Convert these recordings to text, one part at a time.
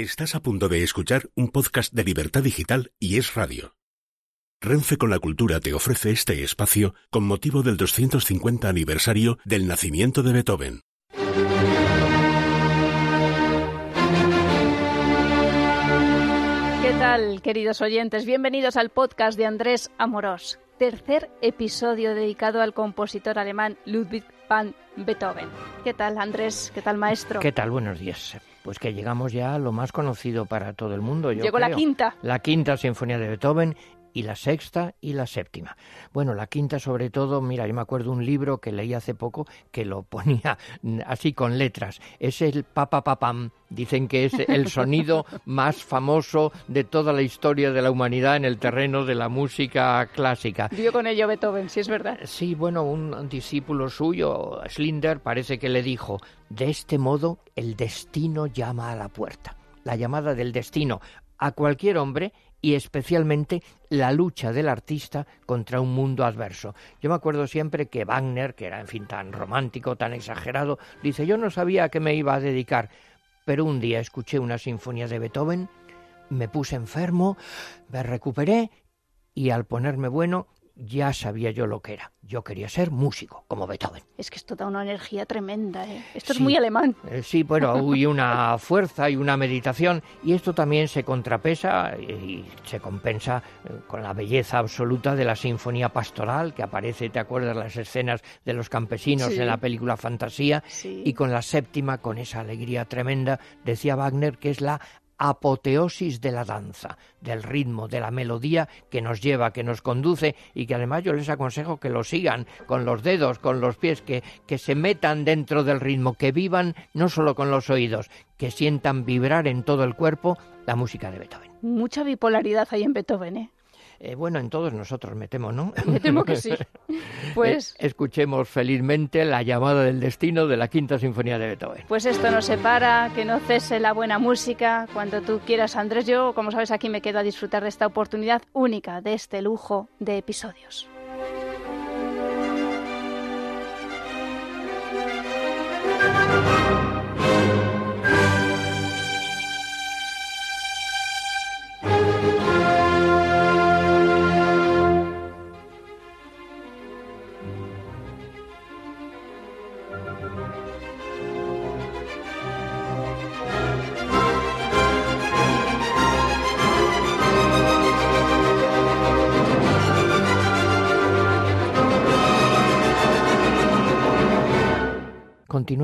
Estás a punto de escuchar un podcast de Libertad Digital y Es Radio. Renfe con la Cultura te ofrece este espacio con motivo del 250 aniversario del nacimiento de Beethoven. ¿Qué tal, queridos oyentes? Bienvenidos al podcast de Andrés Amorós, tercer episodio dedicado al compositor alemán Ludwig van Beethoven. ¿Qué tal, Andrés? ¿Qué tal, maestro? ¿Qué tal? Buenos días. Pues que llegamos ya a lo más conocido para todo el mundo. Yo Llegó la quinta. La quinta sinfonía de Beethoven y la sexta y la séptima. Bueno, la quinta sobre todo, mira, yo me acuerdo un libro que leí hace poco que lo ponía así con letras. Es el papa papam. Dicen que es el sonido más famoso de toda la historia de la humanidad en el terreno de la música clásica. Dio con ello Beethoven, si es verdad. Sí, bueno, un discípulo suyo, Schlinder, parece que le dijo, de este modo el destino llama a la puerta. La llamada del destino a cualquier hombre y especialmente la lucha del artista contra un mundo adverso. Yo me acuerdo siempre que Wagner, que era en fin tan romántico, tan exagerado, dice, yo no sabía a qué me iba a dedicar, pero un día escuché una sinfonía de Beethoven, me puse enfermo, me recuperé y al ponerme bueno ya sabía yo lo que era. Yo quería ser músico, como Beethoven. Es que esto da una energía tremenda, ¿eh? Esto es muy alemán. Eh, sí, bueno, hay una fuerza y una meditación y esto también se contrapesa y se compensa eh, con la belleza absoluta de la sinfonía pastoral que aparece, ¿te acuerdas? Las escenas de los campesinos Sí. en la película Fantasía Sí. y con la séptima, con esa alegría tremenda, decía Wagner que es la apoteosis de la danza, del ritmo, de la melodía que nos lleva, que nos conduce y que además yo les aconsejo que lo sigan con los dedos, con los pies, que, que se metan dentro del ritmo, que vivan no solo con los oídos, que sientan vibrar en todo el cuerpo la música de Beethoven. Mucha bipolaridad hay en Beethoven, ¿eh? Eh, bueno, en todos nosotros me temo, ¿no? Me temo que sí. Pues, Eh, escuchemos felizmente la llamada del destino de la quinta sinfonía de Beethoven. pues esto no se para, que no cese la buena música. Cuando tú quieras, Andrés, yo, como sabes, aquí me quedo a disfrutar de esta oportunidad única, de este lujo de episodios.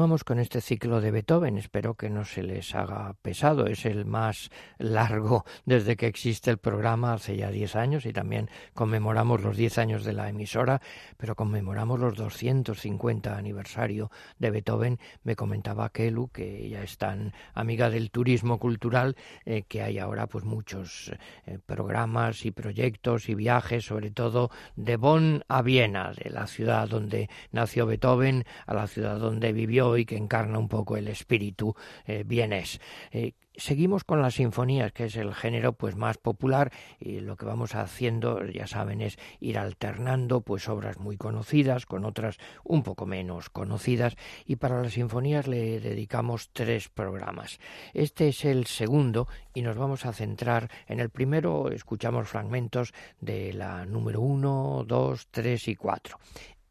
Continuamos con este ciclo de Beethoven. Espero que no se les haga pesado. Es el más largo desde que existe el programa hace ya 10 años y también conmemoramos los 10 años de la emisora, pero conmemoramos los 250 aniversario de Beethoven. Me comentaba Kelu, que ella es tan amiga del turismo cultural, eh, que hay ahora pues muchos eh, programas y proyectos y viajes, sobre todo de Bonn a Viena, de la ciudad donde nació Beethoven a la ciudad donde vivió y que encarna un poco el espíritu eh, vienés. Eh, Seguimos con las sinfonías, que es el género pues más popular y lo que vamos haciendo, ya saben, es ir alternando pues obras muy conocidas con otras un poco menos conocidas y para las sinfonías le dedicamos tres programas. Este es el segundo y nos vamos a centrar en el primero, escuchamos fragmentos de la número uno, dos, tres y cuatro.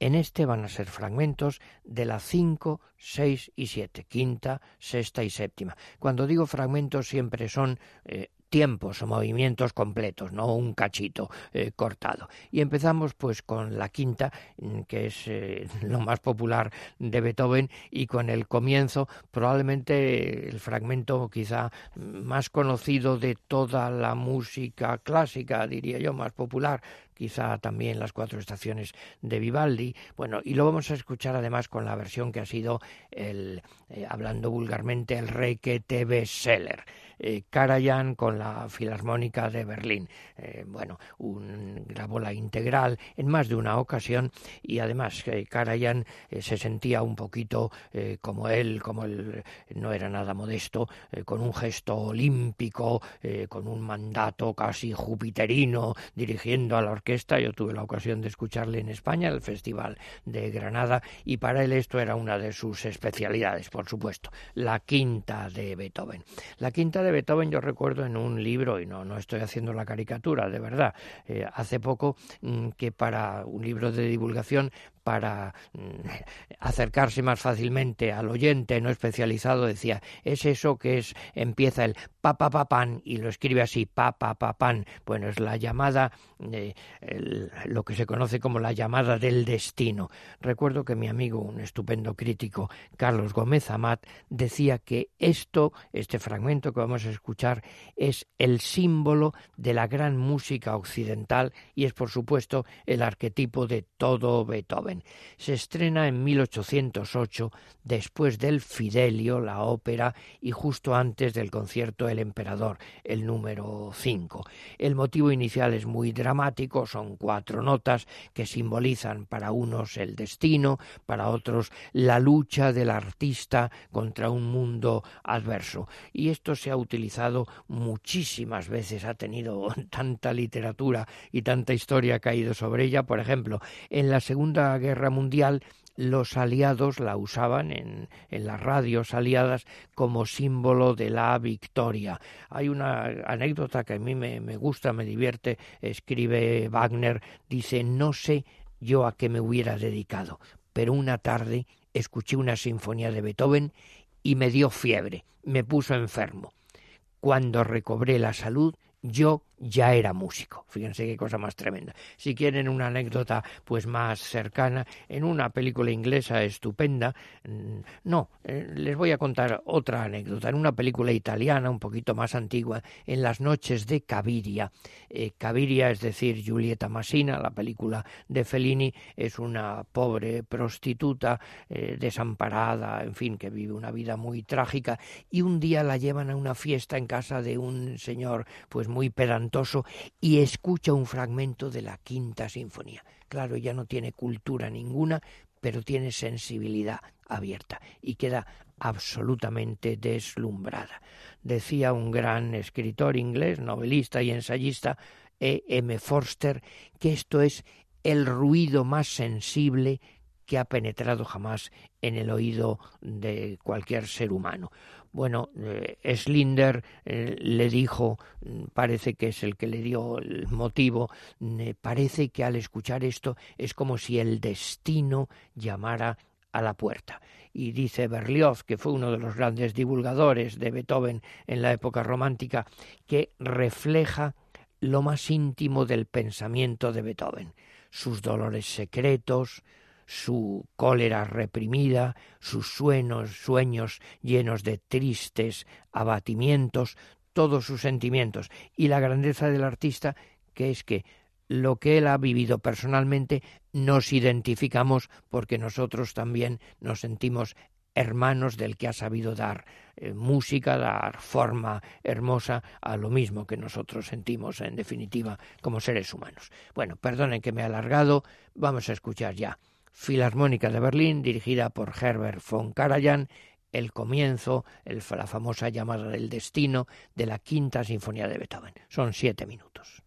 En este van a ser fragmentos de la 5, 6 y 7, quinta, sexta y séptima. Cuando digo fragmentos siempre son eh, tiempos o movimientos completos, no un cachito eh, cortado. Y empezamos pues con la quinta, mm, que es eh, lo más popular de Beethoven, y con el comienzo, probablemente el fragmento quizá más conocido de toda la música clásica, diría yo, más popular, quizá también las cuatro estaciones de Vivaldi. Bueno, y lo vamos a escuchar además con la versión que ha sido el, eh, hablando vulgarmente, el rey que te bestseller. Eh, Karajan con la Filarmónica de Berlín. Eh, bueno, un, grabó la integral en más de una ocasión y además eh, Karajan se sentía un poquito como él, como él no era nada modesto, con un gesto olímpico, con un mandato casi jupiterino, dirigiendo a la orquesta. Yo tuve la ocasión de escucharle en España, el Festival de Granada, y para él esto era una de sus especialidades, por supuesto, la quinta de Beethoven. La quinta de Beethoven yo recuerdo en un libro, y no, no estoy haciendo la caricatura, de verdad, eh, hace poco mm, que para un libro de divulgación para mm, acercarse más fácilmente al oyente no especializado decía es eso que es empieza el pa y lo escribe así pa bueno es la llamada eh, lo que se conoce como la llamada del destino. Recuerdo que mi amigo un estupendo crítico Carlos Gómez Amat decía que esto este fragmento que vamos a escuchar es el símbolo de la gran música occidental y es por supuesto el arquetipo de todo Beethoven se estrena en 1808, después del Fidelio, la ópera, y justo antes del concierto El Emperador, el número 5. El motivo inicial es muy dramático, son cuatro notas que simbolizan para unos el destino, para otros la lucha del artista contra un mundo adverso. Y esto se ha utilizado muchísimas veces, ha tenido tanta literatura y tanta historia caído sobre ella. Por ejemplo, en la Segunda Guerra Mundial los aliados la usaban en, las radios aliadas como símbolo de la victoria. Hay una anécdota que a mí me gusta, me divierte, escribe Wagner, dice, no sé yo a qué me hubiera dedicado, pero una tarde escuché una sinfonía de Beethoven y me dio fiebre, me puso enfermo. Cuando recobré la salud, yo ya era músico. Fíjense qué cosa más tremenda. Si quieren una anécdota pues más cercana, en una película inglesa estupenda, mm, no, eh, les voy a contar otra anécdota. En una película italiana un poquito más antigua, en las noches de Caviria. Eh, Caviria, es decir, Giulietta Massina, la película de Fellini, es una pobre prostituta eh, desamparada, en fin, que vive una vida muy trágica y un día la llevan a una fiesta en casa de un señor pues muy y escucha un fragmento de la quinta sinfonía. Claro, ya no tiene cultura ninguna, pero tiene sensibilidad abierta y queda absolutamente deslumbrada. Decía un gran escritor inglés, novelista y ensayista, E. M. Forster, que esto es el ruido más sensible que ha penetrado jamás en el oído de cualquier ser humano. Bueno, eh, Slinder eh, le dijo, mm, parece que es el que le dio el motivo, parece que al escuchar esto es como si el destino llamara a la puerta. Y dice Berlioz, que fue uno de los grandes divulgadores de Beethoven en la época romántica, que refleja lo más íntimo del pensamiento de Beethoven, sus dolores secretos, su cólera reprimida, sus sueños, sueños llenos de tristes abatimientos, todos sus sentimientos y la grandeza del artista que es que lo que él ha vivido personalmente nos identificamos porque nosotros también nos sentimos hermanos del que ha sabido dar eh, música, dar forma hermosa a lo mismo que nosotros sentimos en definitiva como seres humanos. Bueno, perdonen que me he alargado, vamos a escuchar ya Filarmónica de Berlín, dirigida por Herbert von Karajan, el comienzo, la famosa llamada del destino de la quinta sinfonía de Beethoven. Son siete minutos.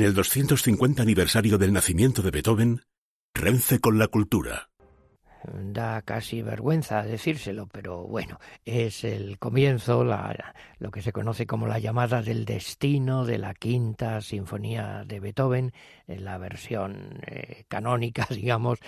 En el 250 aniversario del nacimiento de Beethoven, Renfe con la cultura. Da casi vergüenza decírselo, pero bueno, es el comienzo, la, lo que se conoce como la llamada del destino de la quinta sinfonía de Beethoven, en la versión eh, canónica, digamos,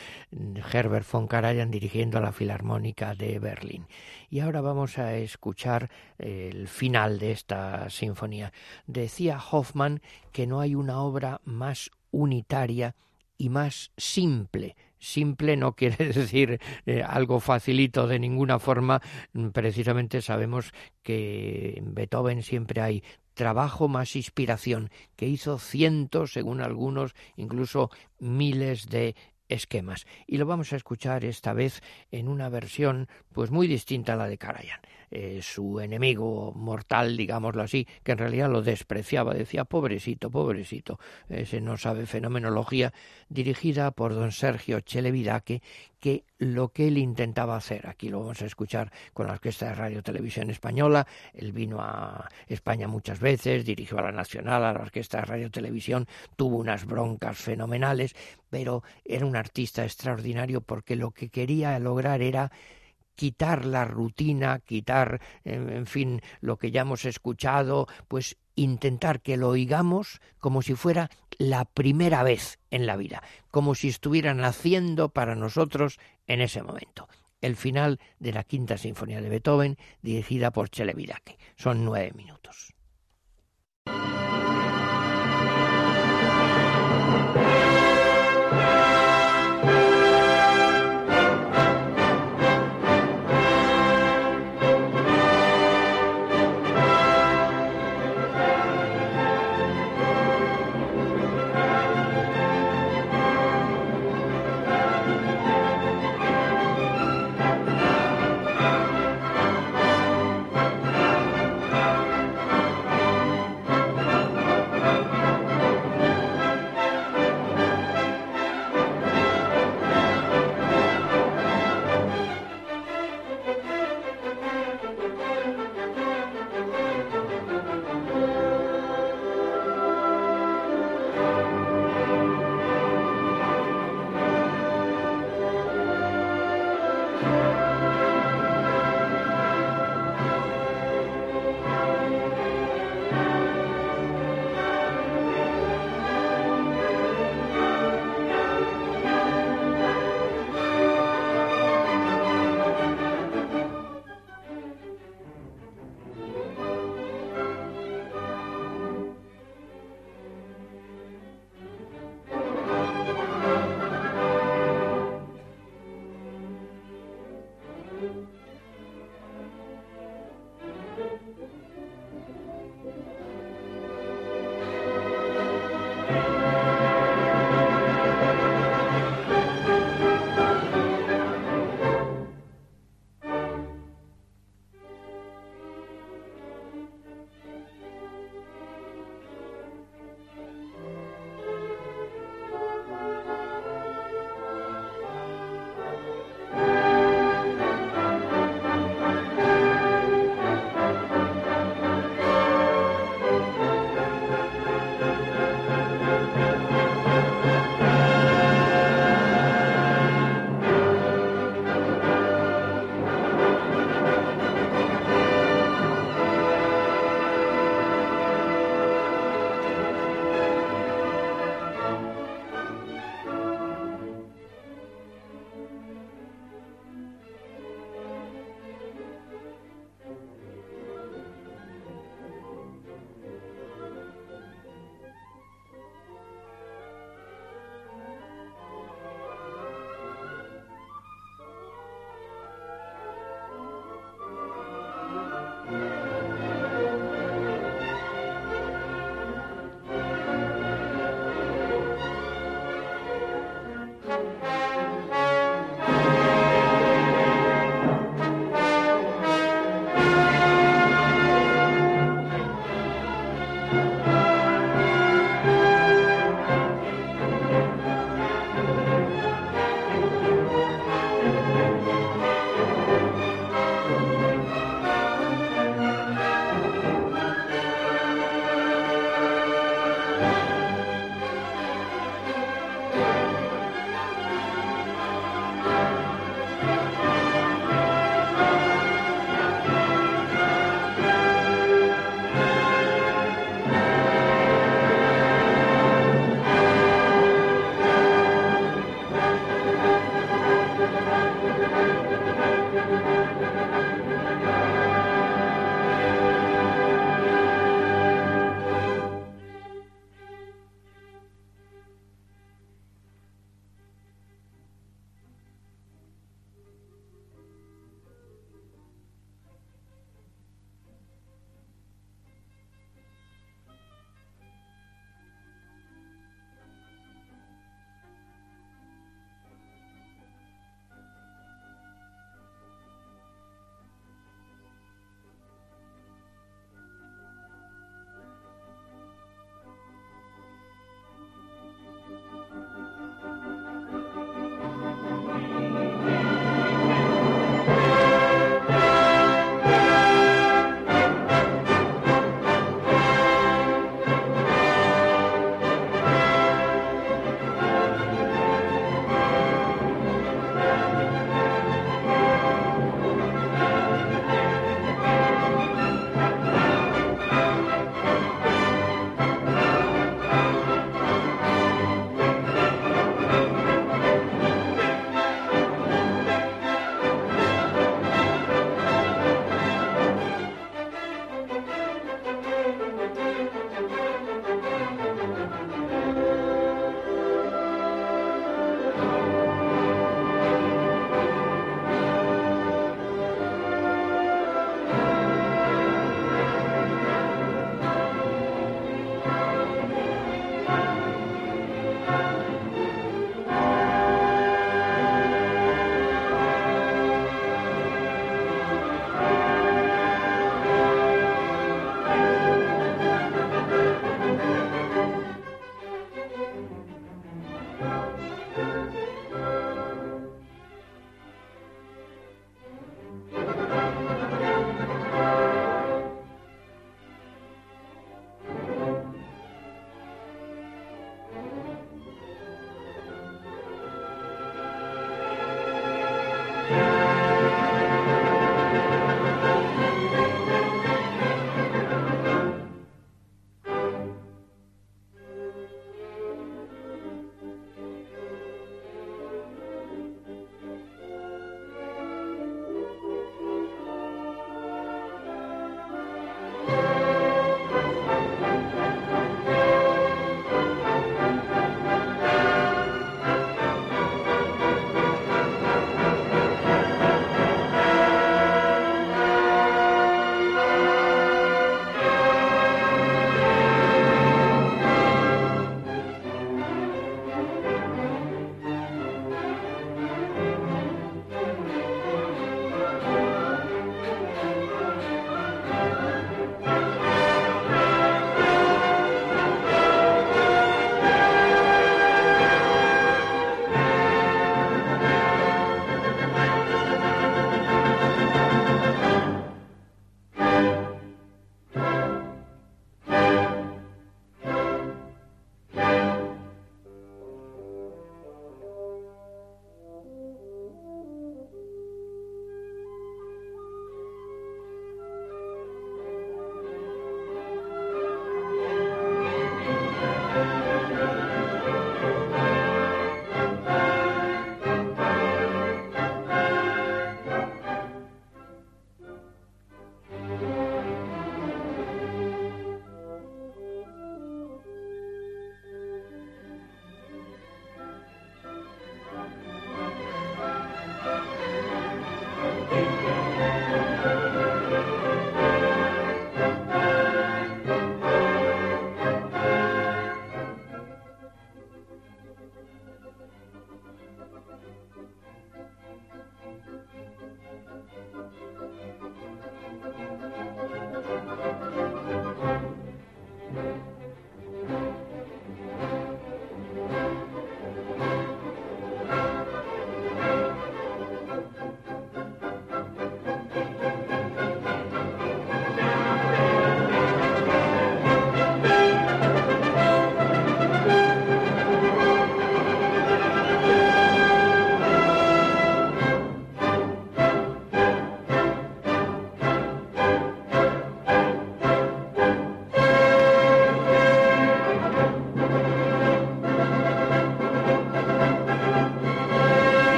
Herbert von Karajan dirigiendo a la Filarmónica de Berlín. Y ahora vamos a escuchar el final de esta sinfonía. Decía Hoffman que no hay una obra más unitaria y más simple simple no quiere decir eh, algo facilito de ninguna forma. Mm, precisamente sabemos que en Beethoven siempre hay trabajo más inspiración, que hizo cientos, según algunos, incluso miles de esquemas. Y lo vamos a escuchar esta vez en una versión pues muy distinta a la de Karajan. Eh, su enemigo mortal, digámoslo así, que en realidad lo despreciaba, decía pobrecito, pobrecito, ese no sabe fenomenología, dirigida por don Sergio Chelevidaque, que lo que él intentaba hacer, aquí lo vamos a escuchar con la Orquesta de Radio Televisión Española, él vino a España muchas veces, dirigió a la Nacional, a la Orquesta de Radio Televisión, tuvo unas broncas fenomenales, pero era un artista extraordinario porque lo que quería lograr era quitar la rutina, quitar, en fin, lo que ya hemos escuchado, pues intentar que lo oigamos como si fuera la primera vez en la vida, como si estuvieran naciendo para nosotros en ese momento. El final de la quinta sinfonía de Beethoven, dirigida por Chelevidake. Son nueve minutos.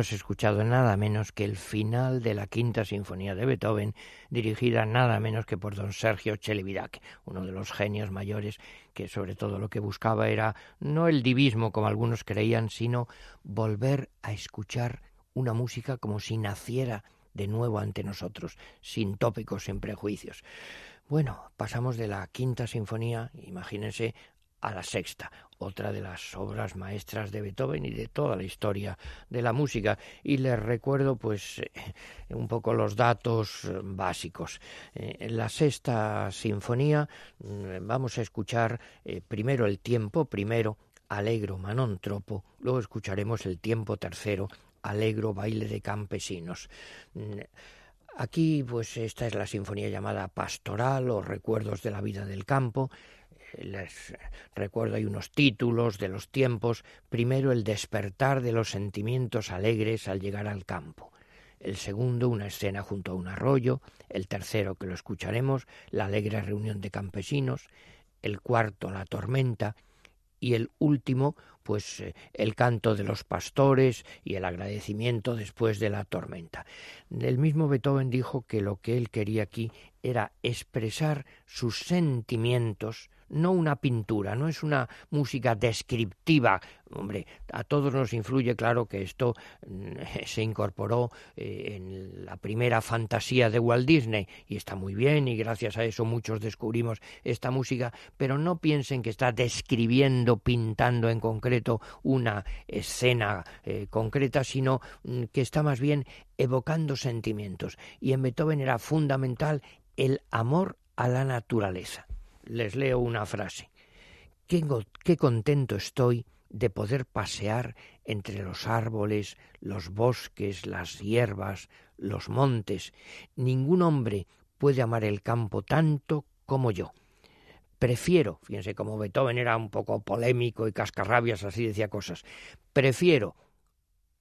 Hemos escuchado nada menos que el final de la quinta sinfonía de Beethoven, dirigida nada menos que por don Sergio Celibidache, uno de los genios mayores que sobre todo lo que buscaba era no el divismo como algunos creían, sino volver a escuchar una música como si naciera de nuevo ante nosotros, sin tópicos, sin prejuicios. Bueno, pasamos de la quinta sinfonía, imagínense, a la sexta, otra de las obras maestras de Beethoven y de toda la historia de la música. Y les recuerdo, pues, eh, un poco los datos eh, básicos. Eh, en la sexta sinfonía mm, vamos a escuchar primero el tiempo, primero Alegro Manon Tropo, luego escucharemos el tiempo tercero, Alegro Baile de Campesinos. Mm, aquí, pues, esta es la sinfonía llamada Pastoral o Recuerdos de la Vida del Campo les recuerdo hay unos títulos de los tiempos. Primero, el despertar de los sentimientos alegres al llegar al campo. El segundo, una escena junto a un arroyo. El tercero, que lo escucharemos, la alegre reunión de campesinos. El cuarto, la tormenta. Y el último, pues eh, el canto de los pastores y el agradecimiento después de la tormenta. El mismo Beethoven dijo que lo que él quería aquí era expresar sus sentimientos no una pintura, no es una música descriptiva. Hombre, a todos nos influye, claro, que esto mm, se incorporó eh, en la primera fantasía de Walt Disney y está muy bien y gracias a eso muchos descubrimos esta música, pero no piensen que está describiendo, pintando en concreto una escena eh, concreta, sino mm, que está más bien evocando sentimientos. Y en Beethoven era fundamental el amor a la naturaleza les leo una frase. Qué, contento estoy de poder pasear entre los árboles, los bosques, las hierbas, los montes. Ningún hombre puede amar el campo tanto como yo. Prefiero, fíjense como Beethoven era un poco polémico y cascarrabias, así decía cosas, prefiero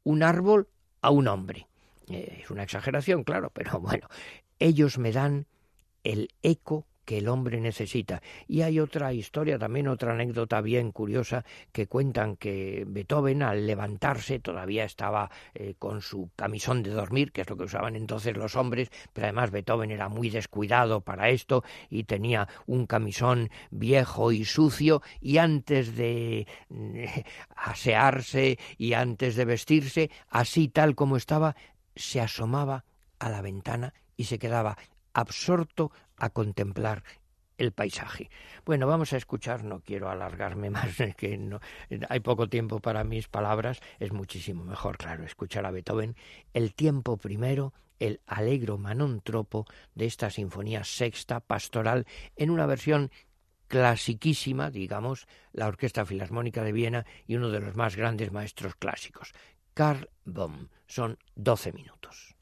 un árbol a un hombre. Eh, es una exageración, claro, pero bueno, ellos me dan el eco que el hombre necesita. Y hay otra historia, también otra anécdota bien curiosa, que cuentan que Beethoven al levantarse todavía estaba eh, con su camisón de dormir, que es lo que usaban entonces los hombres, pero además Beethoven era muy descuidado para esto y tenía un camisón viejo y sucio y antes de eh, asearse y antes de vestirse, así tal como estaba, se asomaba a la ventana y se quedaba absorto a contemplar el paisaje. Bueno, vamos a escuchar, no quiero alargarme más, que no, hay poco tiempo para mis palabras, es muchísimo mejor, claro, escuchar a Beethoven, el tiempo primero, el alegro manon tropo de esta sinfonía sexta pastoral en una versión clasiquísima, digamos, la Orquesta Filarmónica de Viena y uno de los más grandes maestros clásicos, Karl Bohm. Son doce minutos.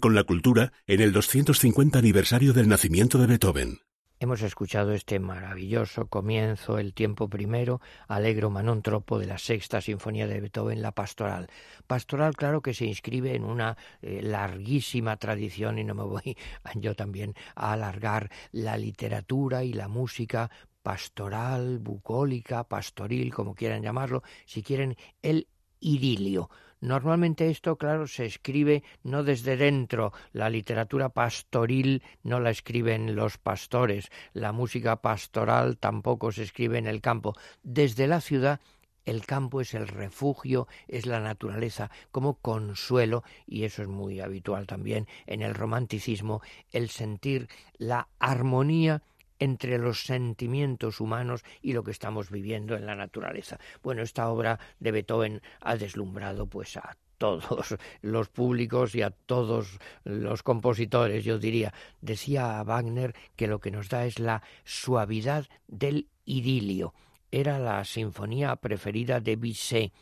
Con la cultura en el 250 aniversario del nacimiento de Beethoven. Hemos escuchado este maravilloso comienzo, el tiempo primero, alegro Manon Tropo de la sexta sinfonía de Beethoven, la pastoral. Pastoral, claro que se inscribe en una eh, larguísima tradición y no me voy yo también a alargar la literatura y la música pastoral, bucólica, pastoril, como quieran llamarlo, si quieren, el idilio Normalmente esto, claro, se escribe no desde dentro. La literatura pastoril no la escriben los pastores. La música pastoral tampoco se escribe en el campo. Desde la ciudad el campo es el refugio, es la naturaleza como consuelo, y eso es muy habitual también en el romanticismo, el sentir la armonía entre los sentimientos humanos y lo que estamos viviendo en la naturaleza. Bueno, esta obra de Beethoven ha deslumbrado pues a todos los públicos y a todos los compositores, yo diría. Decía Wagner que lo que nos da es la suavidad del idilio. Era la sinfonía preferida de Bizet.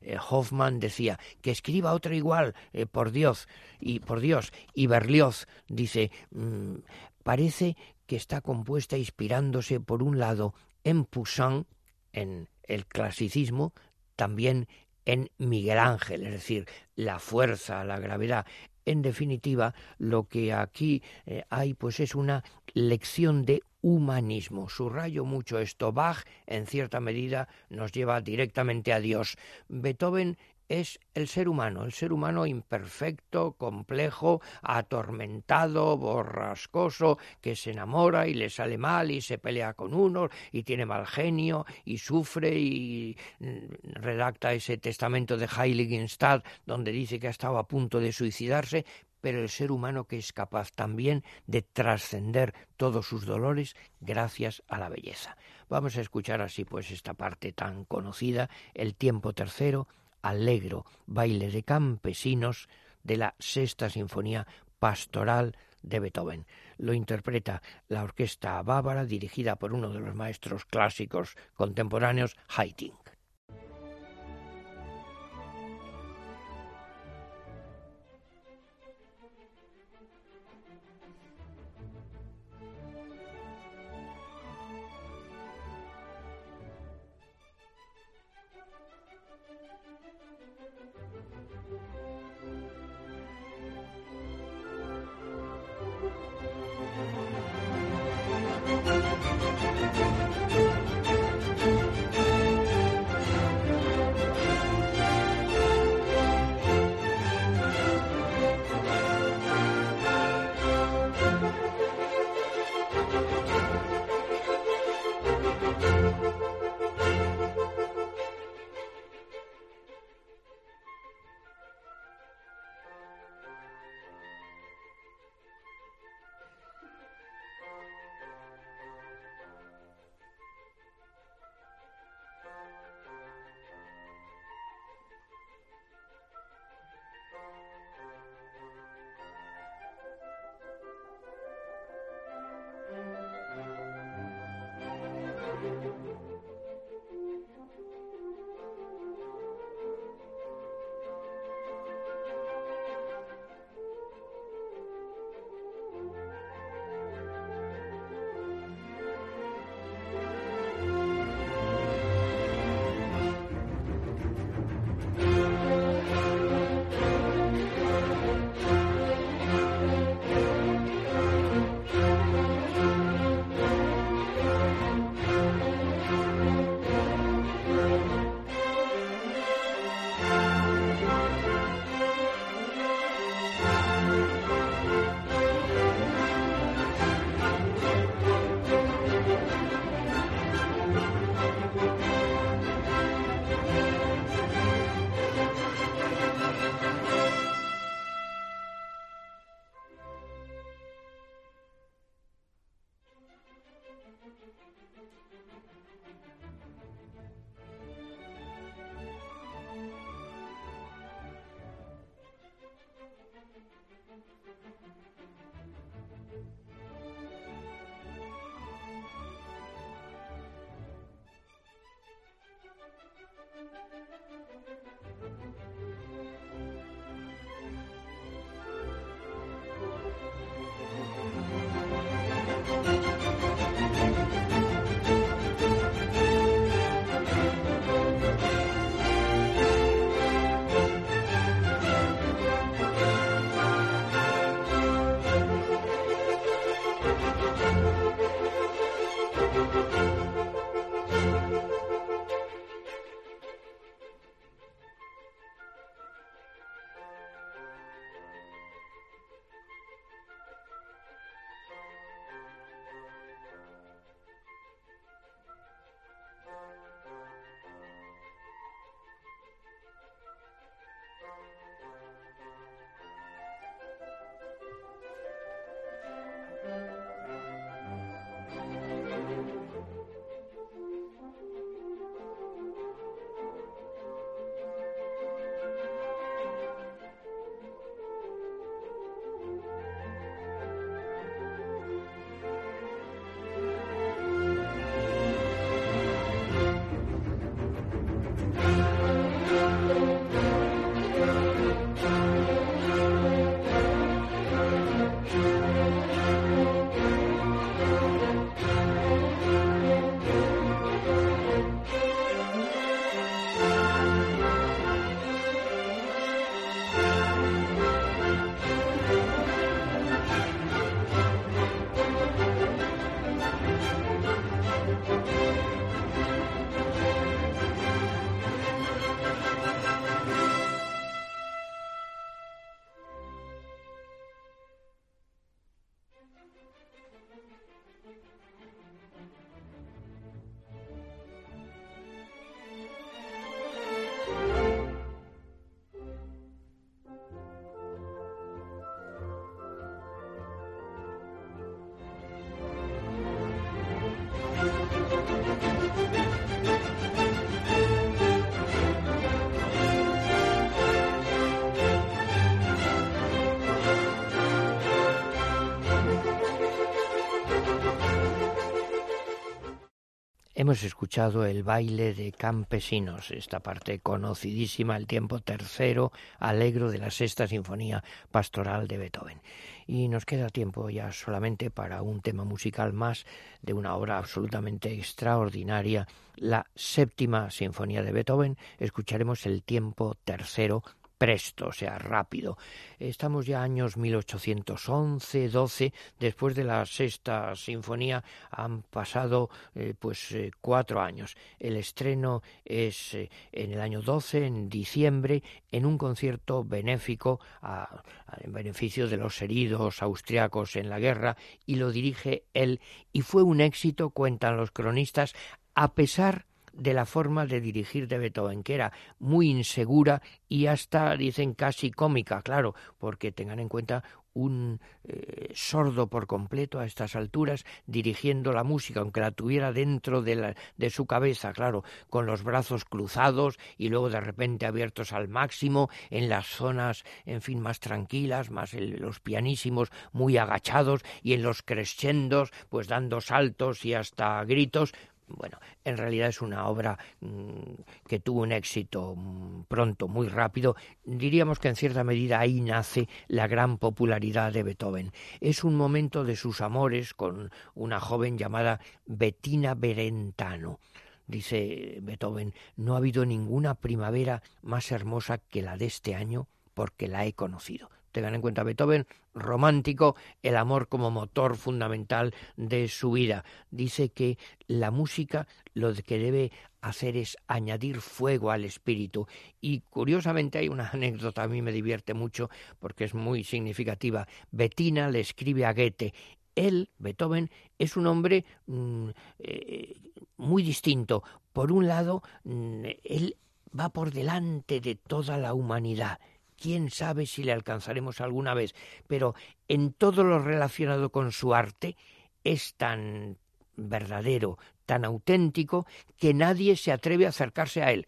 Eh, Hoffman decía que escriba otra igual, eh, por Dios, y por Dios. Y Berlioz dice, mm, parece que está compuesta inspirándose por un lado en Poussin, en el clasicismo, también en Miguel Ángel, es decir, la fuerza, la gravedad. En definitiva, lo que aquí eh, hay pues es una lección de humanismo. Subrayo mucho esto. Bach, en cierta medida, nos lleva directamente a Dios. Beethoven es el ser humano, el ser humano imperfecto, complejo, atormentado, borrascoso, que se enamora y le sale mal y se pelea con uno y tiene mal genio y sufre y mm, redacta ese testamento de Heiligenstadt donde dice que ha estado a punto de suicidarse, pero el ser humano que es capaz también de trascender todos sus dolores gracias a la belleza. Vamos a escuchar así pues esta parte tan conocida, el tiempo tercero, alegro baile de campesinos de la sexta sinfonía pastoral de Beethoven. Lo interpreta la orquesta bávara dirigida por uno de los maestros clásicos contemporáneos, Haydn. Hemos escuchado el baile de campesinos, esta parte conocidísima, el tiempo tercero, alegro de la sexta sinfonía pastoral de Beethoven. Y nos queda tiempo ya solamente para un tema musical más de una obra absolutamente extraordinaria, la séptima sinfonía de Beethoven. Escucharemos el tiempo tercero presto, o sea, rápido. Estamos ya años 1811, 12, después de la sexta sinfonía han pasado eh, pues eh, cuatro años. El estreno es eh, en el año 12, en diciembre, en un concierto benéfico en beneficio de los heridos austriacos en la guerra y lo dirige él y fue un éxito, cuentan los cronistas, a pesar de la forma de dirigir de Beethoven, que era muy insegura y hasta, dicen, casi cómica, claro, porque tengan en cuenta un eh, sordo por completo a estas alturas dirigiendo la música, aunque la tuviera dentro de, la, de su cabeza, claro, con los brazos cruzados y luego de repente abiertos al máximo en las zonas, en fin, más tranquilas, más los pianísimos muy agachados y en los crescendos, pues dando saltos y hasta gritos, bueno, en realidad es una obra mm, que tuvo un éxito mm, pronto, muy rápido. Diríamos que en cierta medida ahí nace la gran popularidad de Beethoven. Es un momento de sus amores con una joven llamada Bettina Berentano. Dice Beethoven, no ha habido ninguna primavera más hermosa que la de este año porque la he conocido. Tengan en cuenta Beethoven, romántico, el amor como motor fundamental de su vida. Dice que la música lo que debe hacer es añadir fuego al espíritu. Y curiosamente hay una anécdota, a mí me divierte mucho porque es muy significativa. Bettina le escribe a Goethe. Él, Beethoven, es un hombre mm, eh, muy distinto. Por un lado, mm, él va por delante de toda la humanidad quién sabe si le alcanzaremos alguna vez, pero en todo lo relacionado con su arte es tan verdadero, tan auténtico, que nadie se atreve a acercarse a él.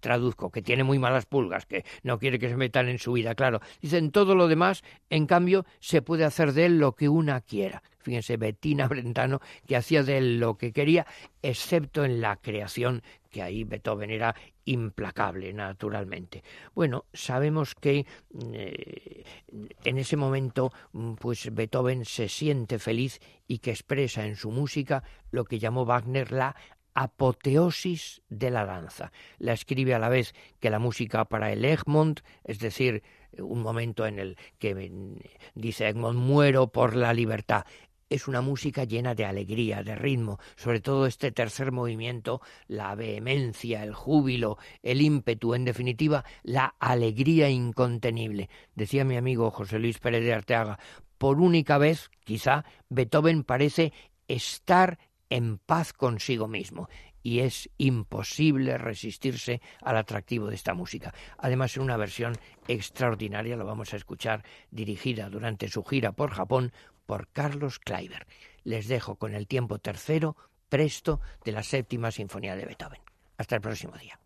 traduzco, que tiene muy malas pulgas, que no quiere que se metan en su vida, claro. Dicen todo lo demás, en cambio, se puede hacer de él lo que una quiera. Fíjense, Bettina Brentano, que hacía de él lo que quería, excepto en la creación que ahí Beethoven era implacable, naturalmente. Bueno, sabemos que eh, en ese momento, mm, pues Beethoven se siente feliz y que expresa en su música lo que llamó Wagner la apoteosis de la danza. La escribe a la vez que la música para el Egmont, es decir, un momento en el que mm, dice Egmont muero por la libertad es una música llena de alegría, de ritmo, sobre todo este tercer movimiento, la vehemencia, el júbilo, el ímpetu, en definitiva, la alegría incontenible. Decía mi amigo José Luis Pérez de Arteaga, por única vez, quizá, Beethoven parece estar en paz consigo mismo y es imposible resistirse al atractivo de esta música. Además, en una versión extraordinaria, lo vamos a escuchar, dirigida durante su gira por Japón por Carlos Kleiber. Les dejo con el tiempo tercero, presto, de la séptima sinfonía de Beethoven. Hasta el próximo día.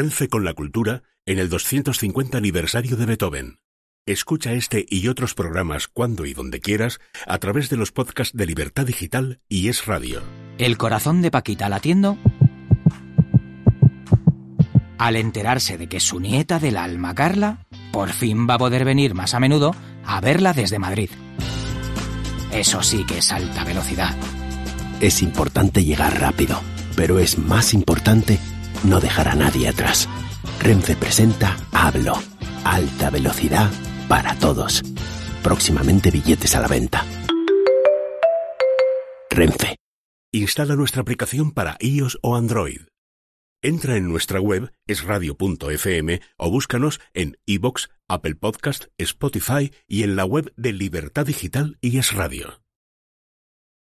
Renfe con la cultura en el 250 aniversario de Beethoven. Escucha este y otros programas cuando y donde quieras a través de los podcasts de Libertad Digital y Es Radio. El corazón de Paquita latiendo al enterarse de que su nieta del alma Carla por fin va a poder venir más a menudo a verla desde Madrid. Eso sí que es alta velocidad. Es importante llegar rápido, pero es más importante no dejar a nadie atrás. Renfe presenta Hablo. Alta velocidad para todos. Próximamente billetes a la venta. Renfe. Instala nuestra aplicación para iOS o Android. Entra en nuestra web esradio.fm o búscanos en iBox, Apple Podcast, Spotify y en la web de Libertad Digital y Es Radio.